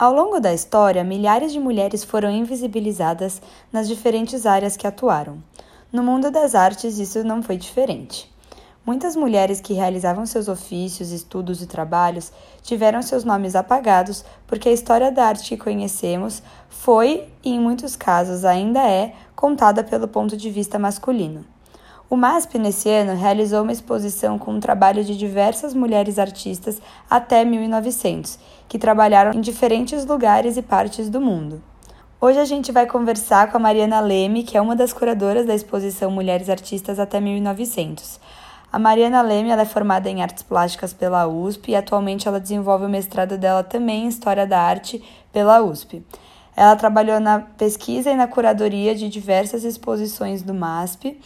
Ao longo da história, milhares de mulheres foram invisibilizadas nas diferentes áreas que atuaram. No mundo das artes, isso não foi diferente. Muitas mulheres que realizavam seus ofícios, estudos e trabalhos tiveram seus nomes apagados porque a história da arte que conhecemos foi, e em muitos casos ainda é, contada pelo ponto de vista masculino. O MASP, nesse ano, realizou uma exposição com o trabalho de diversas mulheres artistas até 1900, que trabalharam em diferentes lugares e partes do mundo. Hoje a gente vai conversar com a Mariana Leme, que é uma das curadoras da exposição Mulheres Artistas até 1900. A Mariana Leme é formada em Artes Plásticas pela USP e atualmente ela desenvolve o mestrado dela também em História da Arte pela USP. Ela trabalhou na pesquisa e na curadoria de diversas exposições do MASP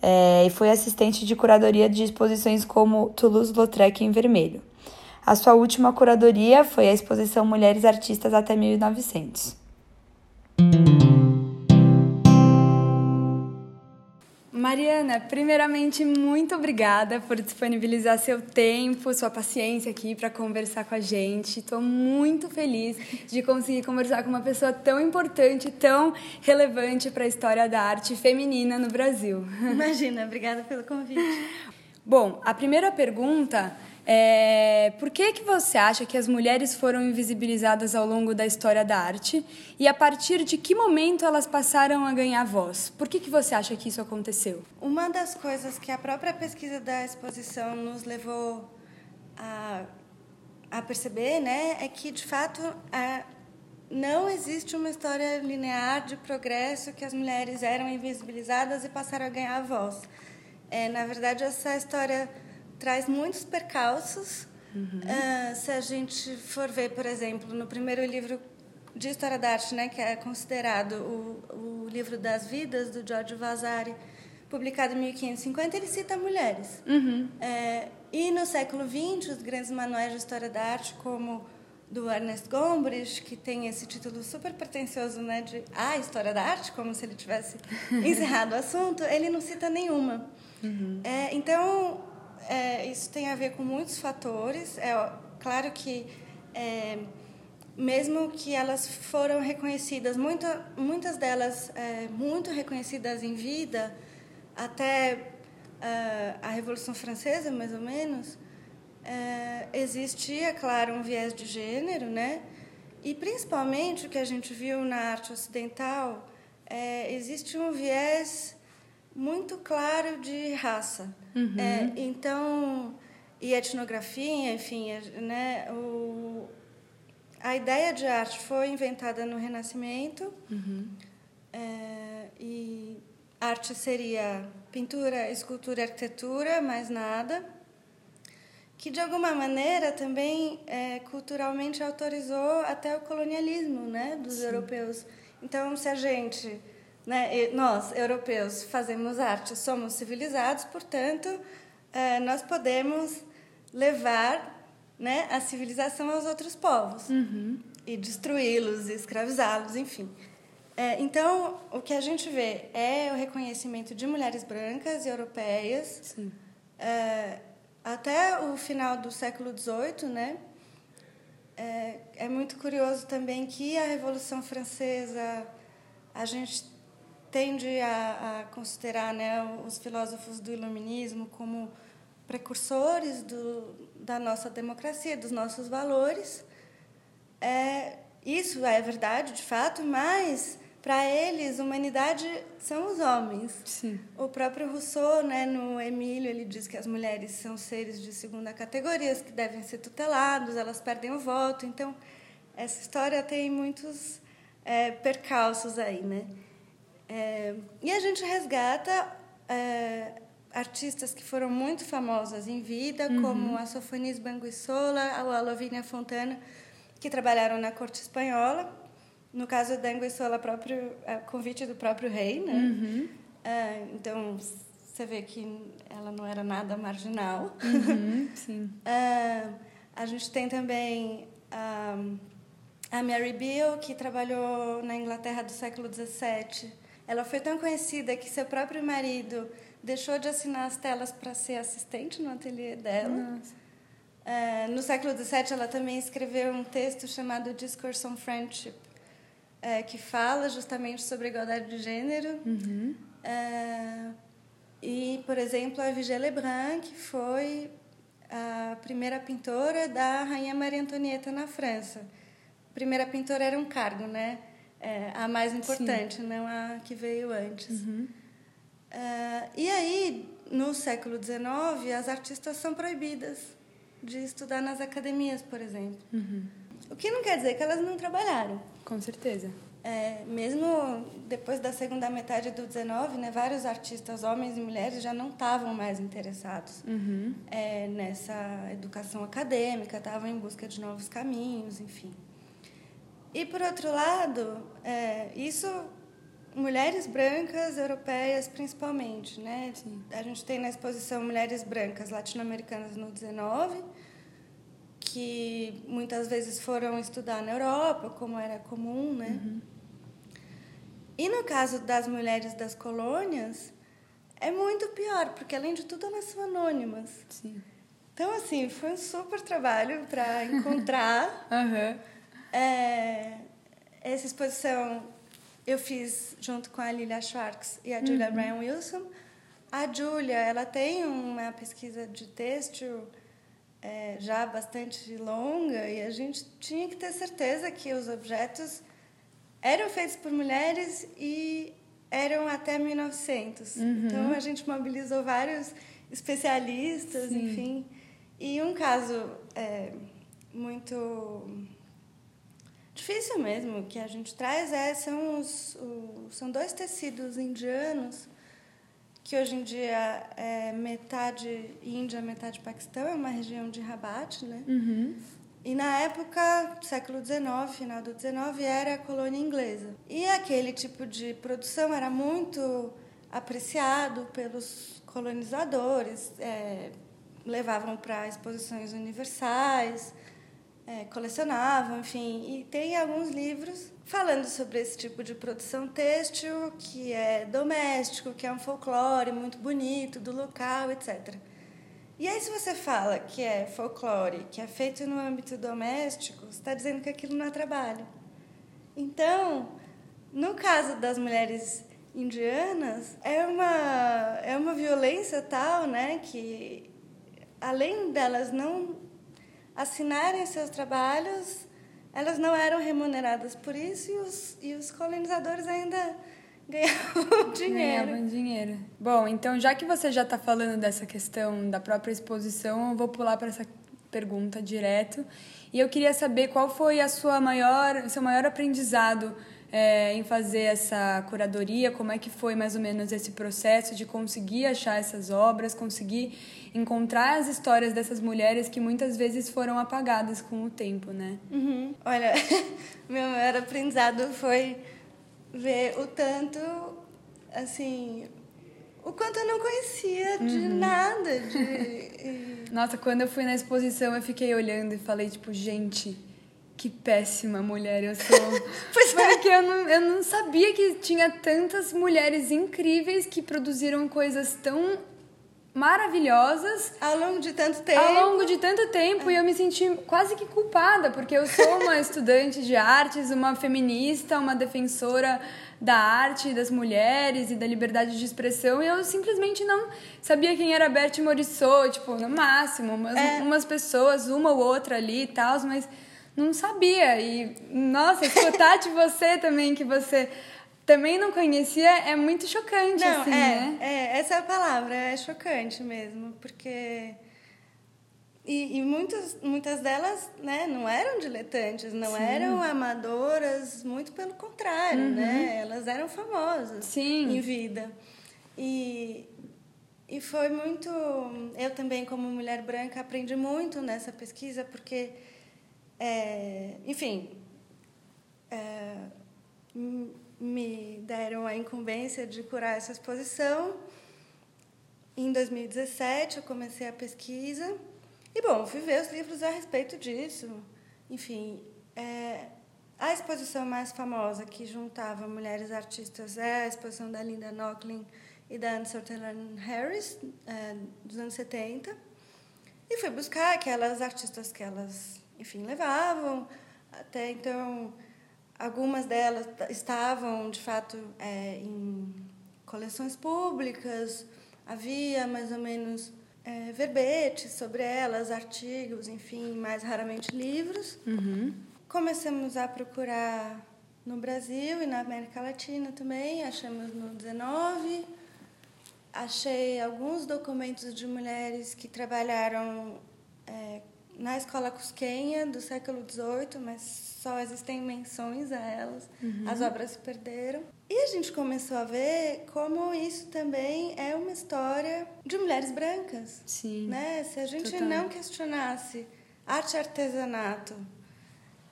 é, e foi assistente de curadoria de exposições como Toulouse-Lautrec em Vermelho. A sua última curadoria foi a exposição Mulheres Artistas até 1900. Mariana, primeiramente, muito obrigada por disponibilizar seu tempo, sua paciência aqui para conversar com a gente. Estou muito feliz de conseguir conversar com uma pessoa tão importante, tão relevante para a história da arte feminina no Brasil. Imagina, obrigada pelo convite. Bom, a primeira pergunta é, por que, que você acha que as mulheres foram invisibilizadas ao longo da história da arte e a partir de que momento elas passaram a ganhar voz? Por que, que você acha que isso aconteceu? Uma das coisas que a própria pesquisa da exposição nos levou a, a perceber né, é que, de fato, não existe uma história linear de progresso que as mulheres eram invisibilizadas e passaram a ganhar voz. É, na verdade, essa história traz muitos percalços. Uhum. Uh, se a gente for ver, por exemplo, no primeiro livro de História da Arte, né, que é considerado o, o livro das vidas, do Giorgio Vasari, publicado em 1550, ele cita mulheres. Uhum. É, e no século XX, os grandes manuais de História da Arte, como do Ernest Gombrich, que tem esse título super pretensioso né, de A História da Arte, como se ele tivesse encerrado o assunto, ele não cita nenhuma. Uhum. É, então, é, isso tem a ver com muitos fatores. É claro que é, mesmo que elas foram reconhecidas, muita, muitas delas é, muito reconhecidas em vida, até uh, a Revolução Francesa, mais ou menos, é, existia, claro, um viés de gênero, né? E principalmente o que a gente viu na arte ocidental, é, existe um viés muito claro de raça. Uhum. É, então, e etnografia, enfim, né, o, a ideia de arte foi inventada no Renascimento. Uhum. É, e arte seria pintura, escultura, arquitetura, mais nada. Que de alguma maneira também é, culturalmente autorizou até o colonialismo, né, dos Sim. europeus. Então, se a gente né? Nós, europeus, fazemos arte, somos civilizados, portanto, eh, nós podemos levar né, a civilização aos outros povos uhum. e destruí-los, escravizá-los, enfim. É, então, o que a gente vê é o reconhecimento de mulheres brancas e europeias é, até o final do século XVIII, né? É, é muito curioso também que a Revolução Francesa a gente tende a, a considerar né, os filósofos do iluminismo como precursores do, da nossa democracia, dos nossos valores. É, isso é verdade, de fato, mas para eles, humanidade são os homens. Sim. O próprio Rousseau, né, no Emílio, ele diz que as mulheres são seres de segunda categoria, que devem ser tutelados, elas perdem o voto. Então, essa história tem muitos é, percalços aí, né? É, e a gente resgata é, artistas que foram muito famosas em vida, uhum. como a Sofonis Banguissola a Lovínia Fontana, que trabalharam na corte espanhola. No caso da Anguissola, próprio a convite do próprio rei, né? Uhum. É, então você vê que ela não era nada marginal. Uhum, sim. É, a gente tem também a, a Mary Beale, que trabalhou na Inglaterra do século XVII ela foi tão conhecida que seu próprio marido deixou de assinar as telas para ser assistente no ateliê dela. É, no século XVII, ela também escreveu um texto chamado Discourse on Friendship, é, que fala justamente sobre a igualdade de gênero. Uhum. É, e, por exemplo, a Vigée Lebrun, que foi a primeira pintora da Rainha Maria Antonieta na França. Primeira pintora era um cargo, né? É, a mais importante, Sim. não a que veio antes. Uhum. Uh, e aí, no século XIX, as artistas são proibidas de estudar nas academias, por exemplo. Uhum. O que não quer dizer que elas não trabalharam. Com certeza. É, mesmo depois da segunda metade do 19, né, vários artistas, homens e mulheres, já não estavam mais interessados uhum. é, nessa educação acadêmica, estavam em busca de novos caminhos, enfim. E, por outro lado, é, isso mulheres brancas europeias principalmente, né? Sim. A gente tem na exposição mulheres brancas latino-americanas no 19, que muitas vezes foram estudar na Europa, como era comum, né? Uhum. E no caso das mulheres das colônias, é muito pior, porque além de tudo elas são anônimas. Sim. Então, assim, foi um super trabalho para encontrar uhum. É, essa exposição eu fiz junto com a Lilia Schwartz e a Julia uhum. Bryan Wilson. A Julia, ela tem uma pesquisa de texto é, já bastante longa e a gente tinha que ter certeza que os objetos eram feitos por mulheres e eram até 1900. Uhum. Então a gente mobilizou vários especialistas, Sim. enfim. E um caso é, muito difícil mesmo que a gente traz é são os, os, são dois tecidos indianos que hoje em dia é metade Índia metade Paquistão é uma região de Rabat né uhum. e na época século XIX final do XIX era a colônia inglesa e aquele tipo de produção era muito apreciado pelos colonizadores é, levavam para exposições universais é, colecionavam, enfim. E tem alguns livros falando sobre esse tipo de produção têxtil, que é doméstico, que é um folclore muito bonito do local, etc. E aí, se você fala que é folclore, que é feito no âmbito doméstico, você está dizendo que aquilo não é trabalho. Então, no caso das mulheres indianas, é uma, é uma violência tal, né, que além delas não assinarem seus trabalhos, elas não eram remuneradas por isso e os, e os colonizadores ainda ganhavam dinheiro. Ganhavam dinheiro. Bom, então já que você já está falando dessa questão da própria exposição, eu vou pular para essa pergunta direto. E eu queria saber qual foi a sua maior, seu maior aprendizado é, em fazer essa curadoria, como é que foi mais ou menos esse processo de conseguir achar essas obras, conseguir encontrar as histórias dessas mulheres que muitas vezes foram apagadas com o tempo, né? Uhum. Olha, meu maior aprendizado foi ver o tanto, assim, o quanto eu não conhecia de uhum. nada. De... Nossa, quando eu fui na exposição, eu fiquei olhando e falei, tipo, gente que péssima mulher eu sou. pois é. Porque eu não, eu não sabia que tinha tantas mulheres incríveis que produziram coisas tão maravilhosas ao longo de tanto tempo. Ao longo de tanto tempo é. e eu me senti quase que culpada, porque eu sou uma estudante de artes, uma feminista, uma defensora da arte, das mulheres e da liberdade de expressão, e eu simplesmente não sabia quem era Bertie Morisot, tipo, no máximo, umas, é. umas pessoas, uma ou outra ali e tal, mas não sabia. E, nossa, escutar de você também, que você também não conhecia, é muito chocante, não, assim, é, né? É, essa é a palavra, é chocante mesmo, porque... E, e muitas, muitas delas né, não eram diletantes, não Sim. eram amadoras, muito pelo contrário, uhum. né? Elas eram famosas Sim. em vida. E, e foi muito... Eu também, como mulher branca, aprendi muito nessa pesquisa, porque é, enfim, é, me deram a incumbência de curar essa exposição. Em 2017, eu comecei a pesquisa. E, bom, fui ver os livros a respeito disso. Enfim, é, a exposição mais famosa que juntava mulheres artistas é a exposição da Linda Nochlin e da Anne Sutherland Harris, é, dos anos 70. E fui buscar aquelas artistas que elas, enfim, levavam. Até então, algumas delas estavam, de fato, é, em coleções públicas. Havia mais ou menos é, verbetes sobre elas, artigos, enfim, mais raramente livros. Uhum. Começamos a procurar no Brasil e na América Latina também, achamos no 19 achei alguns documentos de mulheres que trabalharam é, na escola cusquenha do século XVIII, mas só existem menções a elas. Uhum. As obras se perderam. E a gente começou a ver como isso também é uma história de mulheres brancas. Sim. Né? Se a gente Total. não questionasse arte e artesanato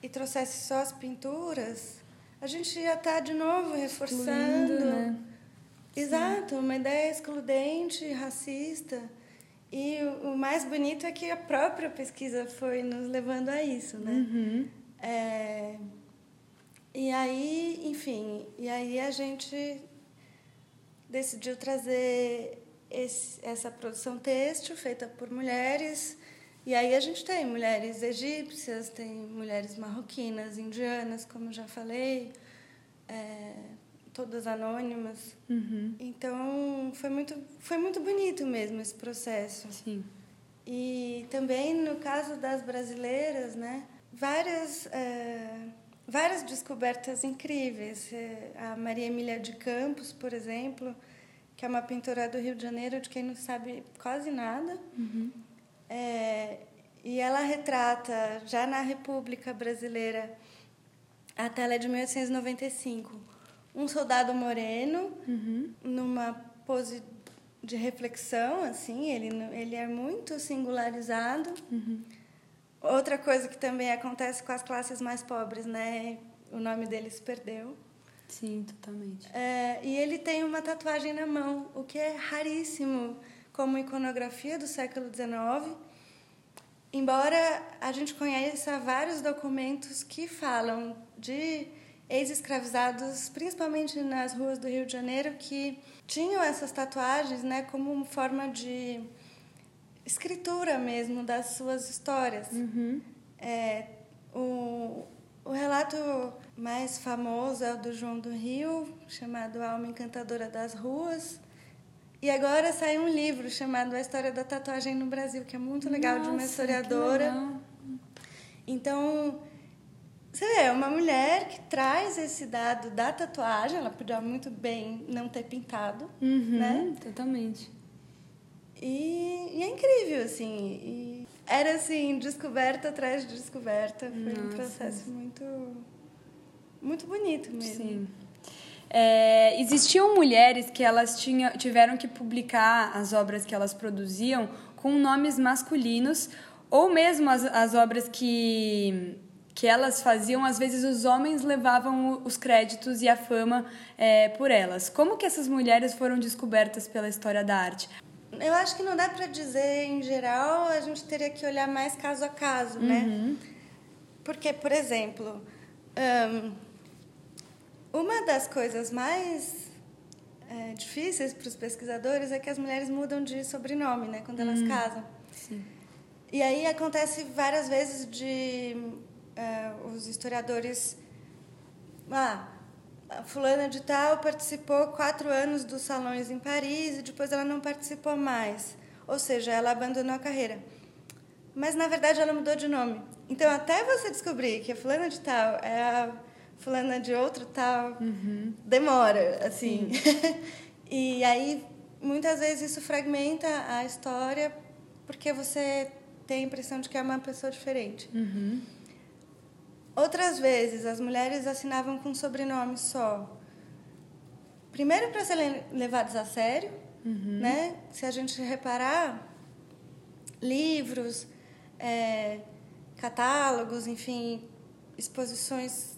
e trouxesse só as pinturas, a gente ia estar de novo reforçando. Excluindo, né? Exato, uma ideia excludente, racista. E o, mais bonito é que a própria pesquisa foi nos levando a isso, né? Uhum. É, e aí, enfim, e aí a gente decidiu trazer esse, essa produção têxtil feita por mulheres. E aí a gente tem mulheres egípcias, tem mulheres marroquinas, indianas, como já falei, é, todas anônimas. Uhum. Então foi muito, foi muito bonito mesmo esse processo. Sim. E também no caso das brasileiras, né, várias, é, várias descobertas incríveis. É, A Maria Emília de Campos, por exemplo, que é uma pintora do Rio de Janeiro, de quem não sabe quase nada. Uhum. É, e ela retrata, já na República Brasileira, a tela é de 1895, um soldado moreno, Uhum. numa pose de reflexão, assim, ele, ele é muito singularizado. Uhum. Outra coisa que também acontece com as classes mais pobres, né? O nome dele se perdeu. Sim, totalmente. É, e ele tem uma tatuagem na mão, o que é raríssimo como iconografia do século XIX. Embora a gente conheça vários documentos que falam de ex-escravizados, principalmente nas ruas do Rio de Janeiro, que tinham essas tatuagens né, como uma forma de escritura mesmo das suas histórias. Uhum. É, o, o relato mais famoso é o do João do Rio, chamado Alma Encantadora das Ruas. E agora sai um livro chamado A História da Tatuagem no Brasil, que é muito legal, de uma Nossa, historiadora. Então, você vê, é uma mulher que traz esse dado da tatuagem, ela podia muito bem não ter pintado, Uhum, né? Totalmente. E, e é incrível, assim. Era, assim, descoberta atrás de descoberta. Foi um Nossa. processo muito, muito bonito mesmo. Sim. É, existiam mulheres que elas tinha, tiveram que publicar as obras que elas produziam com nomes masculinos, ou mesmo as, as obras que, que elas faziam, às vezes os homens levavam os créditos e a fama é, por elas. Como que essas mulheres foram descobertas pela história da arte? Eu acho que não dá para dizer em geral, a gente teria que olhar mais caso a caso, né? Porque, por exemplo, ahn, uma das coisas mais é, difíceis para os pesquisadores é que as mulheres mudam de sobrenome, né? Quando elas casam. Sim. E aí acontece várias vezes de eh, os historiadores. Ah, a fulana de tal participou quatro anos dos salões em Paris e depois ela não participou mais. Ou seja, ela abandonou a carreira. Mas na verdade ela mudou de nome. Então até você descobrir que a fulana de tal é a fulana de outro tal, demora, assim. e aí muitas vezes isso fragmenta a história porque você tem a impressão de que é uma pessoa diferente. Uhum. Outras vezes, as mulheres assinavam com sobrenome só. Primeiro, para serem levadas a sério, né? Se a gente reparar, livros, é, catálogos, enfim, exposições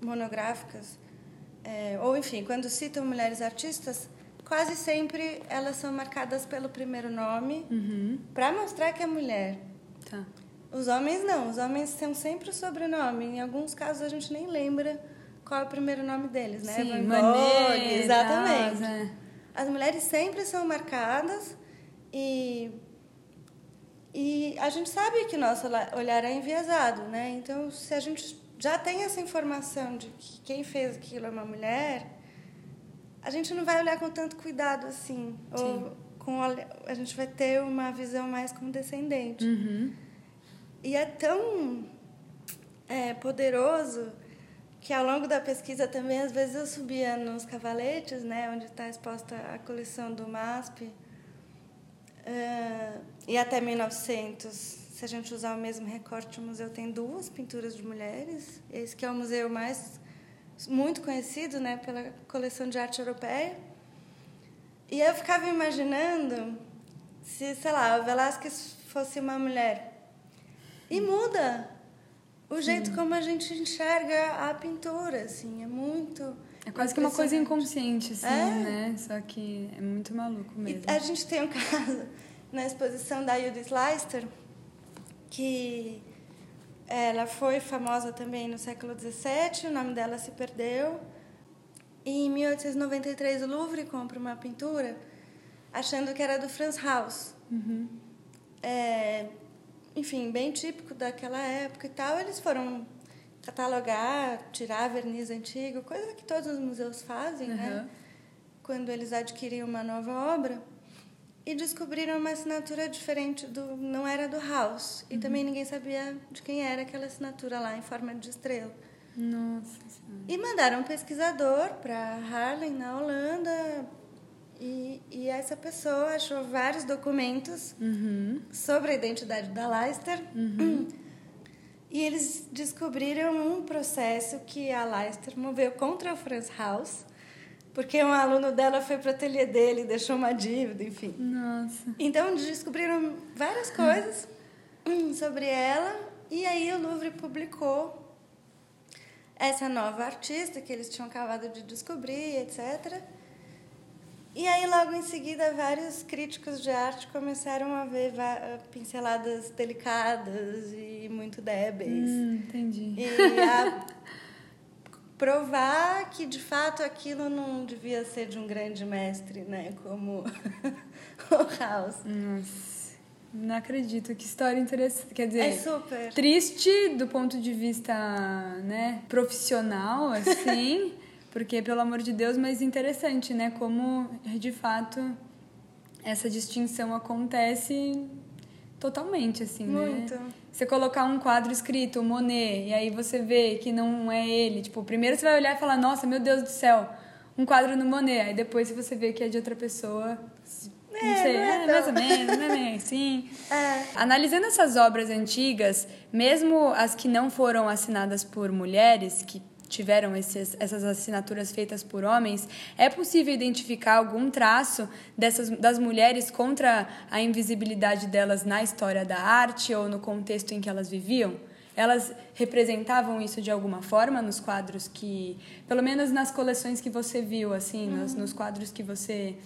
monográficas, é, ou enfim, quando citam mulheres artistas, quase sempre elas são marcadas pelo primeiro nome Uhum. para mostrar que é mulher. Tá. Os homens não, os homens têm sempre o sobrenome. Em alguns casos a gente nem lembra qual é o primeiro nome deles, né? Sim, maneira, exatamente. é. As mulheres sempre são marcadas e E a gente sabe que nosso olhar é enviesado, né? Então, se a gente já tem essa informação de que quem fez aquilo é uma mulher, a gente não vai olhar com tanto cuidado assim. Sim. Ou com a gente vai ter uma visão mais condescendente. Uhum. E é tão é, poderoso que ao longo da pesquisa também às vezes eu subia nos cavaletes, né, onde está exposta a coleção do MASP, uh, e até 1900, se a gente usar o mesmo recorte, o museu tem duas pinturas de mulheres. Esse que é o museu mais muito conhecido, né, pela coleção de arte europeia. E eu ficava imaginando se, sei lá, o Velázquez fosse uma mulher. E muda o jeito como a gente enxerga a pintura, assim, é muito. É quase que uma coisa inconsciente, assim, é? né? Só que é muito maluco mesmo. E a gente tem um caso na exposição da Judith Leister, que ela foi famosa também no século XVII, o nome dela se perdeu. E em 1893 o Louvre compra uma pintura achando que era do Franz Haus. Uhum. É, enfim, bem típico daquela época e tal, eles foram catalogar, tirar verniz antigo, coisa que todos os museus fazem, uhum. né? Quando eles adquirem uma nova obra. E descobriram uma assinatura diferente do. não era do House. E uhum. também ninguém sabia de quem era aquela assinatura lá, em forma de estrela. Nossa E mandaram um pesquisador para Harlem, na Holanda, e, e essa pessoa achou vários documentos uhum. sobre a identidade da Leicester. Uhum. E eles descobriram um processo que a Leicester moveu contra o Franz Haus, porque um aluno dela foi para o ateliê dele e deixou uma dívida, enfim. Nossa. Então descobriram várias coisas sobre ela e aí o Louvre publicou essa nova artista que eles tinham acabado de descobrir, etc. E aí, logo em seguida, vários críticos de arte começaram a ver pinceladas delicadas e muito débeis. Hum, entendi. E a provar que, de fato, aquilo não devia ser de um grande mestre, né? Como o House. Nossa, não acredito. Que história interessante. Quer dizer, é super. triste do ponto de vista né, profissional, assim... Porque, pelo amor de Deus, mas interessante, né? Como, de fato, essa distinção acontece totalmente, assim, Muito. né? Você colocar um quadro escrito Monet, e aí você vê que não é ele. Tipo, primeiro você vai olhar e falar, nossa, meu Deus do céu, um quadro no Monet. Aí depois você vê que é de outra pessoa, é, não sei, não é, é mais ou menos, não é bem assim. É. Analisando essas obras antigas, mesmo as que não foram assinadas por mulheres, que tiveram esses, essas assinaturas feitas por homens, é possível identificar algum traço dessas, das mulheres contra a invisibilidade delas na história da arte ou no contexto em que elas viviam? Elas representavam isso de alguma forma nos quadros que, pelo menos nas coleções que você viu, assim, uhum. nos, nos quadros que você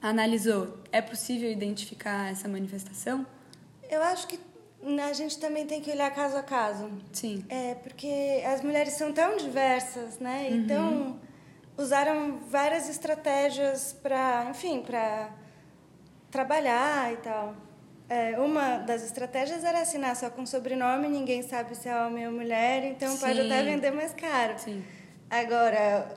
analisou, é possível identificar essa manifestação? Eu acho que a gente também tem que olhar caso a caso. Sim. É, porque as mulheres são tão diversas, né? Uhum. Então, usaram várias estratégias para, enfim, para trabalhar e tal. É, uma das estratégias era assinar só com sobrenome, ninguém sabe se é homem ou mulher, então Sim. pode até vender mais caro. Sim. Agora,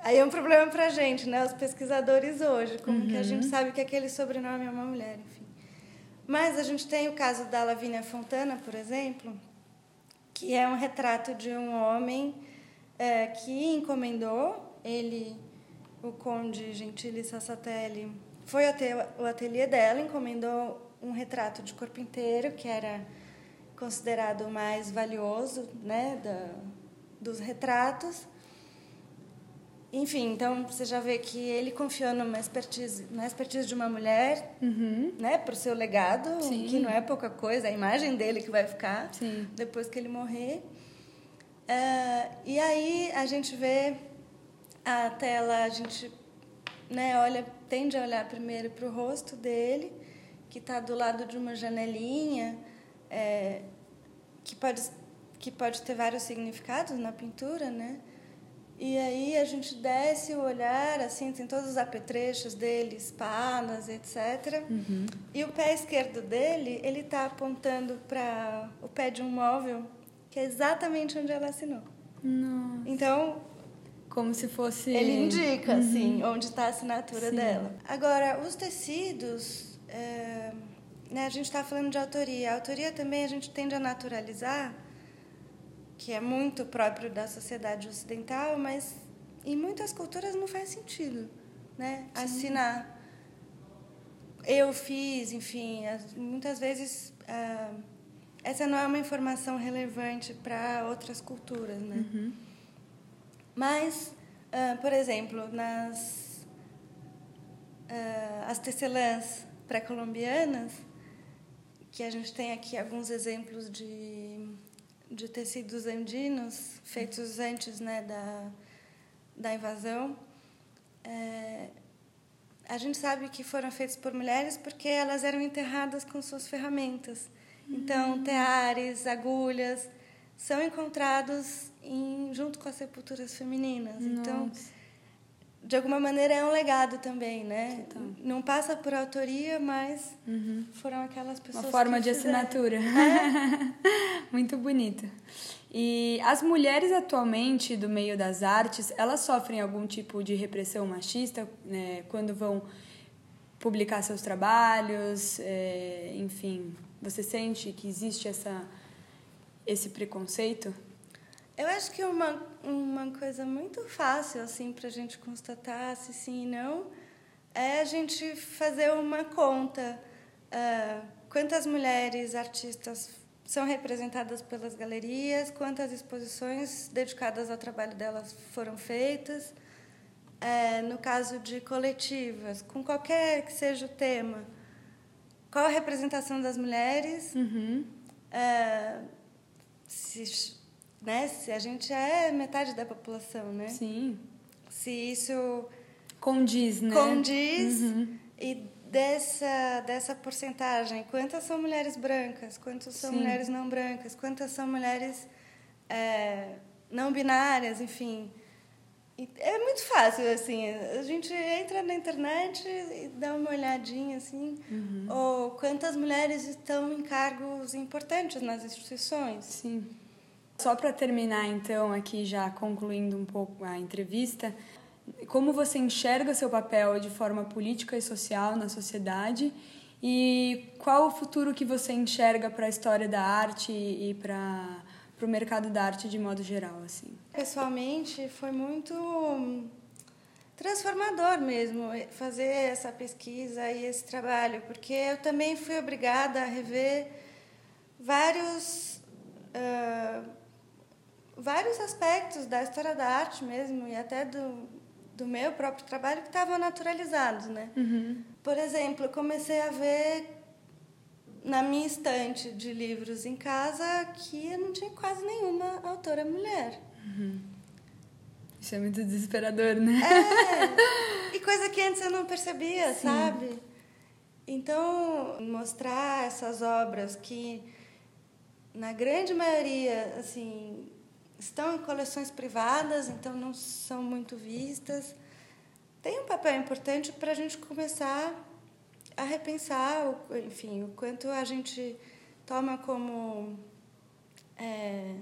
aí é um problema para a gente, né? Os pesquisadores hoje, como uhum. que a gente uhum. sabe que aquele sobrenome é uma mulher, enfim. Mas a gente tem o caso da Lavínia Fontana, por exemplo, que é um retrato de um homem é, que encomendou, ele, o conde Gentili Sassatelli, foi até o ateliê dela, encomendou um retrato de corpo inteiro, que era considerado o mais valioso né, da, dos retratos. Enfim, então você já vê que ele confiou numa expertise, na expertise de uma mulher, uhum. né, para o seu legado, Sim. que não é pouca coisa, a imagem dele que vai ficar Sim. depois que ele morrer. Uh, e aí a gente vê a tela, a gente né, olha, tende a olhar primeiro para o rosto dele, que está do lado de uma janelinha, é, que pode que pode ter vários significados na pintura, né? E aí a gente desce o olhar, assim, tem todos os apetrechos dele, espadas, etc. Uhum. E o pé esquerdo dele, ele está apontando para o pé de um móvel, que é exatamente onde ela assinou. Nossa. Então, como se fosse. Ele indica, uhum. assim, onde está a assinatura Sim. dela. Agora, os tecidos. É, né, a gente está falando de autoria. A autoria também a gente tende a naturalizar que é muito próprio da sociedade ocidental, mas em muitas culturas não faz sentido, né? Sim. Assinar. Eu fiz, enfim, muitas vezes ah, essa não é uma informação relevante para outras culturas, né? Uhum. Mas, ah, por exemplo, nas ah, as tecelãs pré-colombianas, que a gente tem aqui alguns exemplos de de tecidos andinos feitos antes né, da, da invasão. É, a gente sabe que foram feitos por mulheres porque elas eram enterradas com suas ferramentas. Então, uhum. teares, agulhas são encontrados em, junto com as sepulturas femininas. Então, Nossa. Então, de alguma maneira é um legado também, né? Então. Não passa por autoria, mas uhum. foram aquelas pessoas. Uma forma de fizeram. assinatura. É? Muito bonito. E as mulheres atualmente do meio das artes, elas sofrem algum tipo de repressão machista né, quando vão publicar seus trabalhos, é, enfim, você sente que existe essa esse preconceito? Eu acho que uma, uma coisa muito fácil assim para a gente constatar se sim e não é a gente fazer uma conta. Uh, quantas mulheres artistas são representadas pelas galerias, quantas exposições dedicadas ao trabalho delas foram feitas. É, no caso de coletivas, com qualquer que seja o tema, qual a representação das mulheres? Uhum. É, se né? Se a gente é metade da população, né? Sim. Se isso condiz, né? Condiz uhum. e dessa dessa porcentagem, quantas são mulheres brancas, quantas são Sim. mulheres não brancas, quantas são mulheres é, não binárias, enfim. É muito fácil, assim, a gente entra na internet e dá uma olhadinha, assim, uhum. ou quantas mulheres estão em cargos importantes nas instituições. Sim. Só para terminar, então, aqui já concluindo um pouco a entrevista, como você enxerga seu papel de forma política e social na sociedade? E qual o futuro que você enxerga para a história da arte e para para o mercado da arte de modo geral assim? Pessoalmente foi muito transformador mesmo fazer essa pesquisa e esse trabalho porque eu também fui obrigada a rever vários uh, vários aspectos da história da arte mesmo e até do, do meu próprio trabalho que estavam naturalizados, né? Uhum. Por exemplo, eu comecei a ver na minha estante de livros em casa que eu não tinha quase nenhuma autora mulher. Uhum. Isso é muito desesperador, né? É. E coisa que antes eu não percebia, Sim. sabe? Então, mostrar essas obras que, na grande maioria, assim, estão em coleções privadas, então não são muito vistas. Tem um papel importante para a gente começar a repensar, enfim, o quanto a gente toma como é,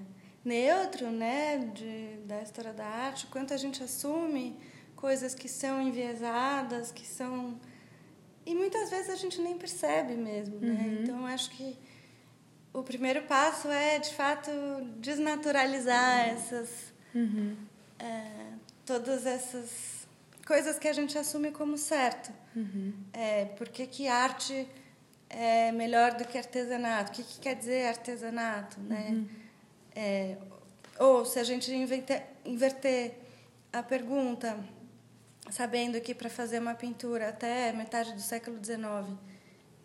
neutro, né, de, da história da arte, o quanto a gente assume coisas que são enviesadas, que são e muitas vezes a gente nem percebe mesmo, né? Uhum. Então acho que o primeiro passo é, de fato, desnaturalizar essas. Uhum. É, todas essas coisas que a gente assume como certo. Uhum. É, por que, que arte é melhor do que artesanato? O que, que quer dizer artesanato? Né? Uhum. É, ou se a gente inverter, inverter a pergunta, sabendo que para fazer uma pintura até metade do século XIX,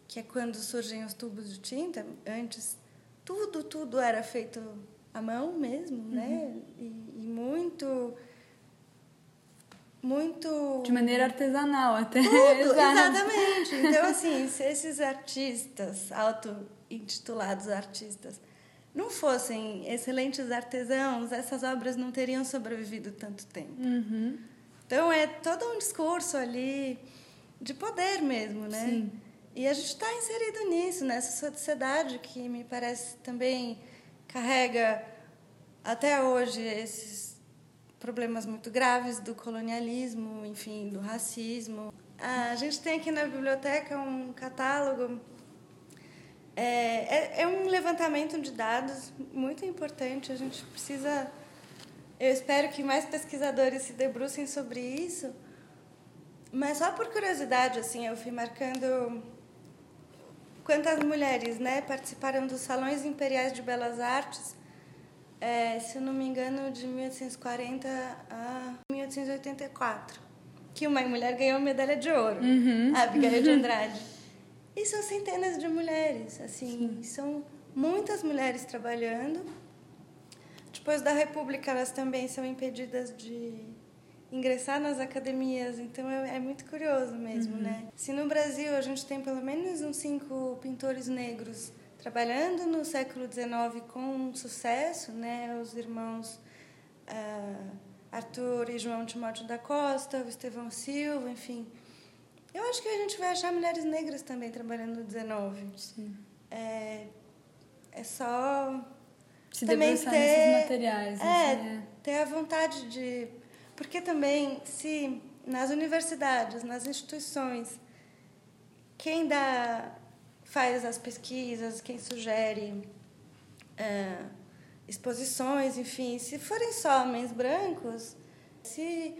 que é quando surgem os tubos de tinta, antes tudo, tudo era feito à mão mesmo, uhum. né? E, e, muito muito de maneira artesanal até tudo, exatamente então assim se esses artistas auto intitulados artistas não fossem excelentes artesãos, essas obras não teriam sobrevivido tanto tempo. Uhum. Então é todo um discurso ali de poder mesmo, né? Sim. E a gente está inserido nisso, nessa sociedade que me parece também carrega até hoje esses problemas muito graves do colonialismo, enfim, do racismo. A gente tem aqui na biblioteca um catálogo é, é, é, um levantamento de dados muito importante. A gente precisa. Eu espero que mais pesquisadores se debrucem sobre isso. Mas só por curiosidade, assim, eu fui marcando quantas mulheres né, participaram dos Salões Imperiais de Belas Artes, é, se eu não me engano, de 1840 a 1884. Que uma mulher ganhou medalha de ouro, uhum. a Abigail de Andrade. E são centenas de mulheres, assim, Sim. são muitas mulheres trabalhando. Depois da República, elas também são impedidas de ingressar nas academias, então é, é muito curioso mesmo, uhum. né? Se no Brasil a gente tem pelo menos uns cinco pintores negros trabalhando no século XIX com sucesso, né? Os irmãos uh, Arthur e João Timóteo da Costa, o Estevão Silva, enfim, eu acho que a gente vai achar mulheres negras também trabalhando no 19. Sim. É, é só se também ter, nesses materiais. É, assim, é, ter a vontade de... Porque também, se nas universidades, nas instituições, quem dá, faz as pesquisas, quem sugere é, exposições, enfim, se forem só homens brancos, se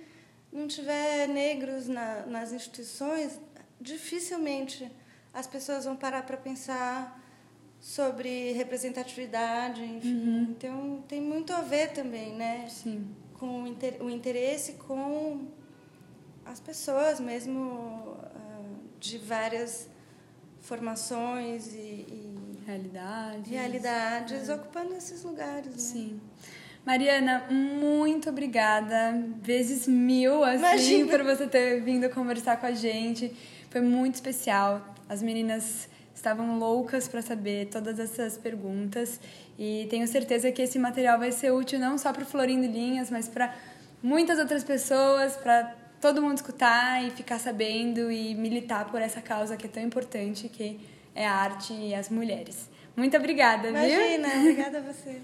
não tiver negros na, nas instituições, dificilmente as pessoas vão parar para pensar sobre representatividade, enfim. Uhum. Então tem muito a ver também, né? Sim. Com o interesse com as pessoas mesmo uh, de várias formações e, e realidades, realidades é. ocupando esses lugares. Né? Sim. Mariana, muito obrigada, vezes mil, assim, Imagina. por você ter vindo conversar com a gente. Foi muito especial. As meninas estavam loucas para saber todas essas perguntas e tenho certeza que esse material vai ser útil não só para o Florindo Linhas, mas para muitas outras pessoas, para todo mundo escutar e ficar sabendo e militar por essa causa que é tão importante, que é a arte e as mulheres. Muito obrigada, Imagina, viu? obrigada a você.